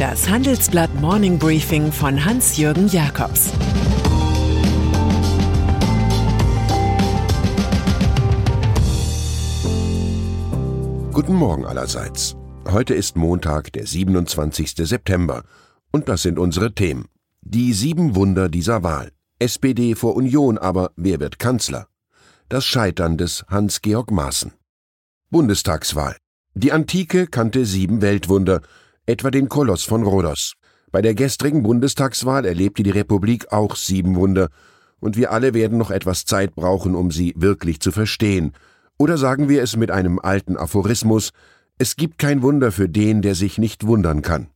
Das Handelsblatt Morning Briefing von Hans-Jürgen Jakobs Guten Morgen allerseits. Heute ist Montag, der 27. September. Und das sind unsere Themen. Die sieben Wunder dieser Wahl. SPD vor Union, aber wer wird Kanzler? Das Scheitern des Hans-Georg Maaßen. Bundestagswahl. Die Antike kannte sieben Weltwunder, etwa den Koloss von Rhodos. Bei der gestrigen Bundestagswahl erlebte die Republik auch sieben Wunder, und wir alle werden noch etwas Zeit brauchen, um sie wirklich zu verstehen. Oder sagen wir es mit einem alten Aphorismus, es gibt kein Wunder für den, der sich nicht wundern kann.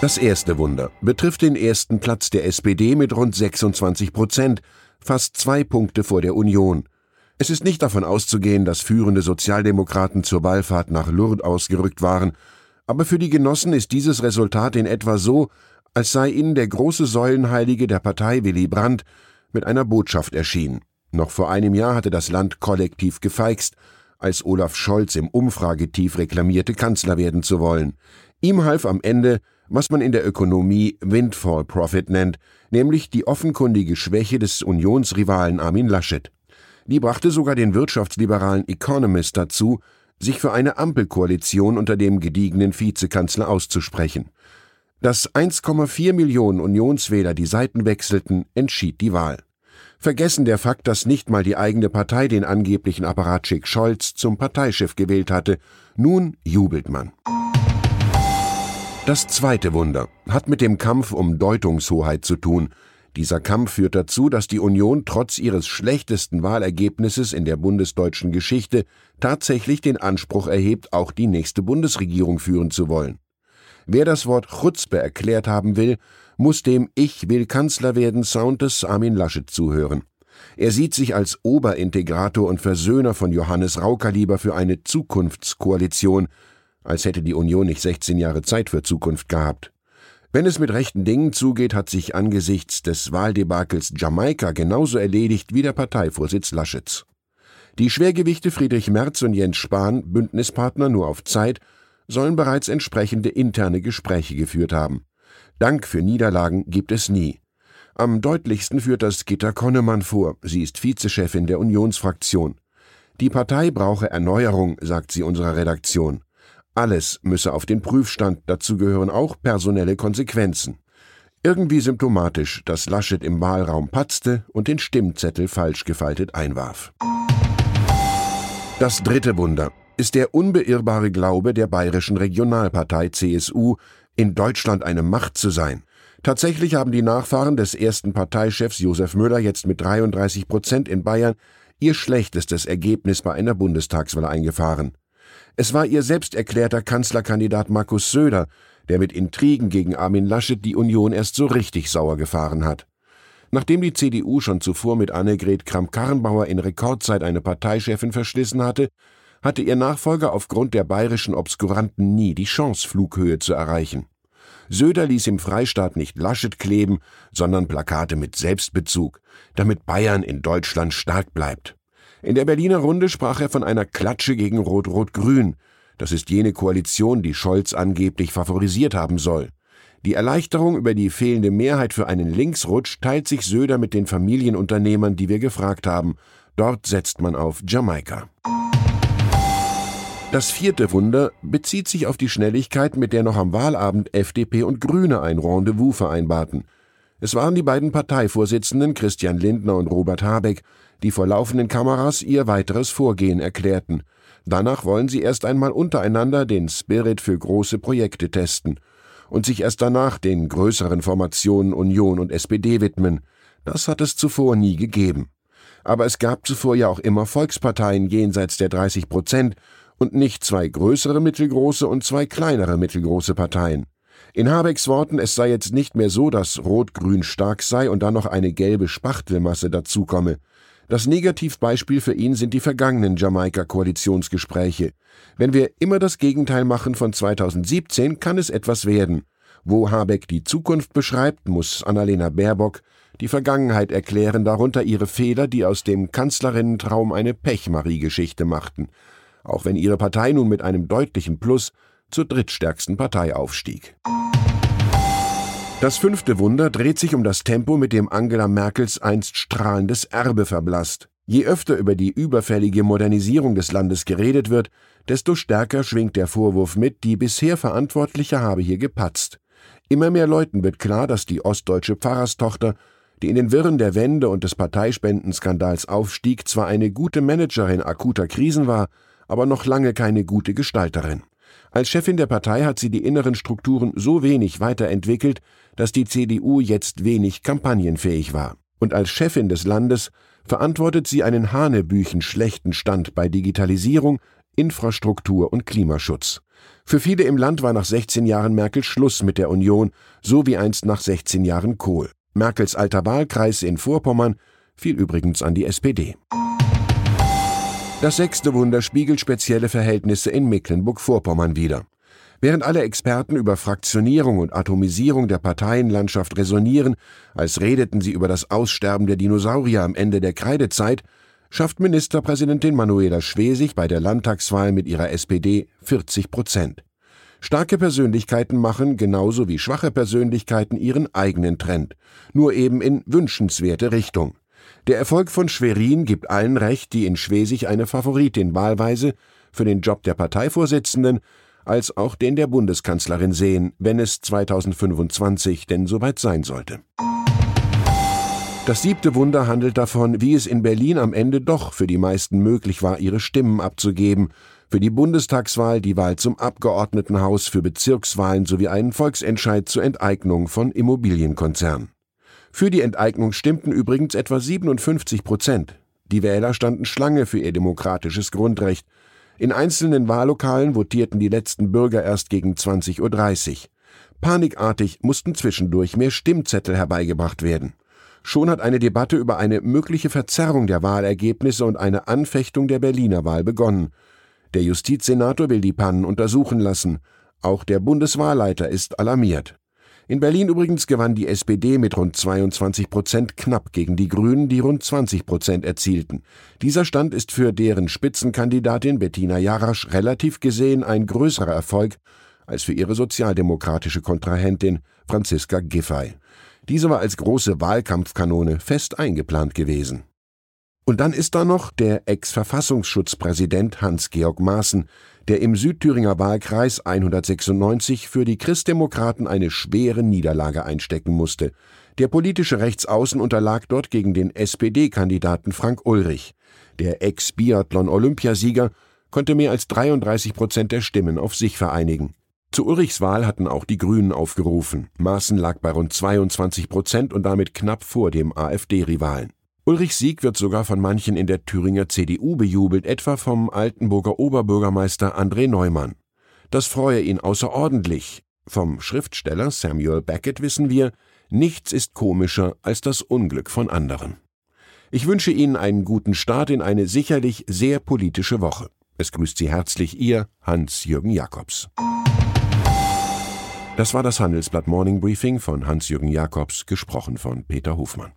Das erste Wunder betrifft den ersten Platz der SPD mit rund 26 Prozent, fast zwei Punkte vor der Union. Es ist nicht davon auszugehen, dass führende Sozialdemokraten zur Wallfahrt nach Lourdes ausgerückt waren, aber für die Genossen ist dieses Resultat in etwa so, als sei ihnen der große Säulenheilige der Partei Willy Brandt mit einer Botschaft erschienen. Noch vor einem Jahr hatte das Land kollektiv gefeixt, als Olaf Scholz im Umfragetief reklamierte, Kanzler werden zu wollen. Ihm half am Ende, was man in der Ökonomie Windfall Profit nennt, nämlich die offenkundige Schwäche des Unionsrivalen Armin Laschet. Die brachte sogar den wirtschaftsliberalen Economist dazu, sich für eine Ampelkoalition unter dem gediegenen Vizekanzler auszusprechen. Dass 1,4 Millionen Unionswähler die Seiten wechselten, entschied die Wahl. Vergessen der Fakt, dass nicht mal die eigene Partei den angeblichen Apparatschik Scholz zum Parteichef gewählt hatte. Nun jubelt man. Das zweite Wunder hat mit dem Kampf um Deutungshoheit zu tun, dieser Kampf führt dazu, dass die Union trotz ihres schlechtesten Wahlergebnisses in der bundesdeutschen Geschichte tatsächlich den Anspruch erhebt, auch die nächste Bundesregierung führen zu wollen. Wer das Wort Chutzpe erklärt haben will, muss dem Ich will Kanzler werden Sound des Armin Laschet zuhören. Er sieht sich als Oberintegrator und Versöhner von Johannes Rauker lieber für eine Zukunftskoalition, als hätte die Union nicht 16 Jahre Zeit für Zukunft gehabt. Wenn es mit rechten Dingen zugeht, hat sich angesichts des Wahldebakels Jamaika genauso erledigt wie der Parteivorsitz Laschets. Die Schwergewichte Friedrich Merz und Jens Spahn, Bündnispartner nur auf Zeit, sollen bereits entsprechende interne Gespräche geführt haben. Dank für Niederlagen gibt es nie. Am deutlichsten führt das Gitta Konnemann vor. Sie ist Vizechefin der Unionsfraktion. Die Partei brauche Erneuerung, sagt sie unserer Redaktion. Alles müsse auf den Prüfstand, dazu gehören auch personelle Konsequenzen. Irgendwie symptomatisch, dass Laschet im Wahlraum patzte und den Stimmzettel falsch gefaltet einwarf. Das dritte Wunder ist der unbeirrbare Glaube der bayerischen Regionalpartei CSU, in Deutschland eine Macht zu sein. Tatsächlich haben die Nachfahren des ersten Parteichefs Josef Müller jetzt mit 33 Prozent in Bayern ihr schlechtestes Ergebnis bei einer Bundestagswahl eingefahren. Es war ihr selbst erklärter Kanzlerkandidat Markus Söder, der mit Intrigen gegen Armin Laschet die Union erst so richtig sauer gefahren hat. Nachdem die CDU schon zuvor mit Annegret Kramp-Karrenbauer in Rekordzeit eine Parteichefin verschlissen hatte, hatte ihr Nachfolger aufgrund der bayerischen Obskuranten nie die Chance, Flughöhe zu erreichen. Söder ließ im Freistaat nicht Laschet kleben, sondern Plakate mit Selbstbezug, damit Bayern in Deutschland stark bleibt. In der Berliner Runde sprach er von einer Klatsche gegen Rot-Rot-Grün. Das ist jene Koalition, die Scholz angeblich favorisiert haben soll. Die Erleichterung über die fehlende Mehrheit für einen Linksrutsch teilt sich Söder mit den Familienunternehmern, die wir gefragt haben. Dort setzt man auf Jamaika. Das vierte Wunder bezieht sich auf die Schnelligkeit, mit der noch am Wahlabend FDP und Grüne ein Rendezvous vereinbarten. Es waren die beiden Parteivorsitzenden Christian Lindner und Robert Habeck, die vor laufenden Kameras ihr weiteres Vorgehen erklärten. Danach wollen sie erst einmal untereinander den Spirit für große Projekte testen und sich erst danach den größeren Formationen Union und SPD widmen. Das hat es zuvor nie gegeben. Aber es gab zuvor ja auch immer Volksparteien jenseits der 30 Prozent und nicht zwei größere mittelgroße und zwei kleinere mittelgroße Parteien. In Habecks Worten, es sei jetzt nicht mehr so, dass Rot-Grün stark sei und dann noch eine gelbe Spachtelmasse dazukomme. Das Negativbeispiel für ihn sind die vergangenen Jamaika-Koalitionsgespräche. Wenn wir immer das Gegenteil machen von 2017, kann es etwas werden. Wo Habeck die Zukunft beschreibt, muss Annalena Baerbock die Vergangenheit erklären, darunter ihre Fehler, die aus dem Kanzlerinnentraum eine Pechmarie-Geschichte machten. Auch wenn ihre Partei nun mit einem deutlichen Plus zur drittstärksten Partei aufstieg. Das fünfte Wunder dreht sich um das Tempo, mit dem Angela Merkels einst strahlendes Erbe verblasst. Je öfter über die überfällige Modernisierung des Landes geredet wird, desto stärker schwingt der Vorwurf mit, die bisher Verantwortliche habe hier gepatzt. Immer mehr Leuten wird klar, dass die ostdeutsche Pfarrerstochter, die in den Wirren der Wende und des Parteispendенskandals aufstieg, zwar eine gute Managerin akuter Krisen war, aber noch lange keine gute Gestalterin. Als Chefin der Partei hat sie die inneren Strukturen so wenig weiterentwickelt, dass die CDU jetzt wenig kampagnenfähig war. Und als Chefin des Landes verantwortet sie einen hanebüchen schlechten Stand bei Digitalisierung, Infrastruktur und Klimaschutz. Für viele im Land war nach 16 Jahren Merkel Schluss mit der Union, so wie einst nach 16 Jahren Kohl. Merkels alter Wahlkreis in Vorpommern fiel übrigens an die SPD. Das sechste Wunder spiegelt spezielle Verhältnisse in Mecklenburg-Vorpommern wider. Während alle Experten über Fraktionierung und Atomisierung der Parteienlandschaft resonieren, als redeten sie über das Aussterben der Dinosaurier am Ende der Kreidezeit, schafft Ministerpräsidentin Manuela Schwesig bei der Landtagswahl mit ihrer SPD 40 Prozent. Starke Persönlichkeiten machen, genauso wie schwache Persönlichkeiten, ihren eigenen Trend, nur eben in wünschenswerte Richtung. Der Erfolg von Schwerin gibt allen recht, die in Schwesig eine Favoritin wahlweise für den Job der Parteivorsitzenden als auch den der Bundeskanzlerin sehen, wenn es 2025 denn soweit sein sollte. Das siebte Wunder handelt davon, wie es in Berlin am Ende doch für die meisten möglich war, ihre Stimmen abzugeben, für die Bundestagswahl, die Wahl zum Abgeordnetenhaus, für Bezirkswahlen sowie einen Volksentscheid zur Enteignung von Immobilienkonzernen. Für die Enteignung stimmten übrigens etwa 57 Prozent. Die Wähler standen Schlange für ihr demokratisches Grundrecht, in einzelnen Wahllokalen votierten die letzten Bürger erst gegen 20.30 Uhr. Panikartig mussten zwischendurch mehr Stimmzettel herbeigebracht werden. Schon hat eine Debatte über eine mögliche Verzerrung der Wahlergebnisse und eine Anfechtung der Berliner Wahl begonnen. Der Justizsenator will die Pannen untersuchen lassen. Auch der Bundeswahlleiter ist alarmiert. In Berlin übrigens gewann die SPD mit rund 22 Prozent knapp gegen die Grünen, die rund 20 Prozent erzielten. Dieser Stand ist für deren Spitzenkandidatin Bettina Jarasch relativ gesehen ein größerer Erfolg als für ihre sozialdemokratische Kontrahentin Franziska Giffey. Diese war als große Wahlkampfkanone fest eingeplant gewesen. Und dann ist da noch der Ex-Verfassungsschutzpräsident Hans-Georg Maaßen, der im Südthüringer Wahlkreis 196 für die Christdemokraten eine schwere Niederlage einstecken musste. Der politische Rechtsaußen unterlag dort gegen den SPD-Kandidaten Frank Ulrich. Der Ex-Biathlon-Olympiasieger konnte mehr als 33 Prozent der Stimmen auf sich vereinigen. Zu Ulrichs Wahl hatten auch die Grünen aufgerufen. Maaßen lag bei rund 22 Prozent und damit knapp vor dem AfD-Rivalen. Ulrichs Sieg wird sogar von manchen in der Thüringer CDU bejubelt, etwa vom Altenburger Oberbürgermeister André Neumann. Das freue ihn außerordentlich. Vom Schriftsteller Samuel Beckett wissen wir, nichts ist komischer als das Unglück von anderen. Ich wünsche Ihnen einen guten Start in eine sicherlich sehr politische Woche. Es grüßt Sie herzlich Ihr Hans-Jürgen Jakobs. Das war das Handelsblatt Morning Briefing von Hans-Jürgen Jakobs, gesprochen von Peter Hofmann.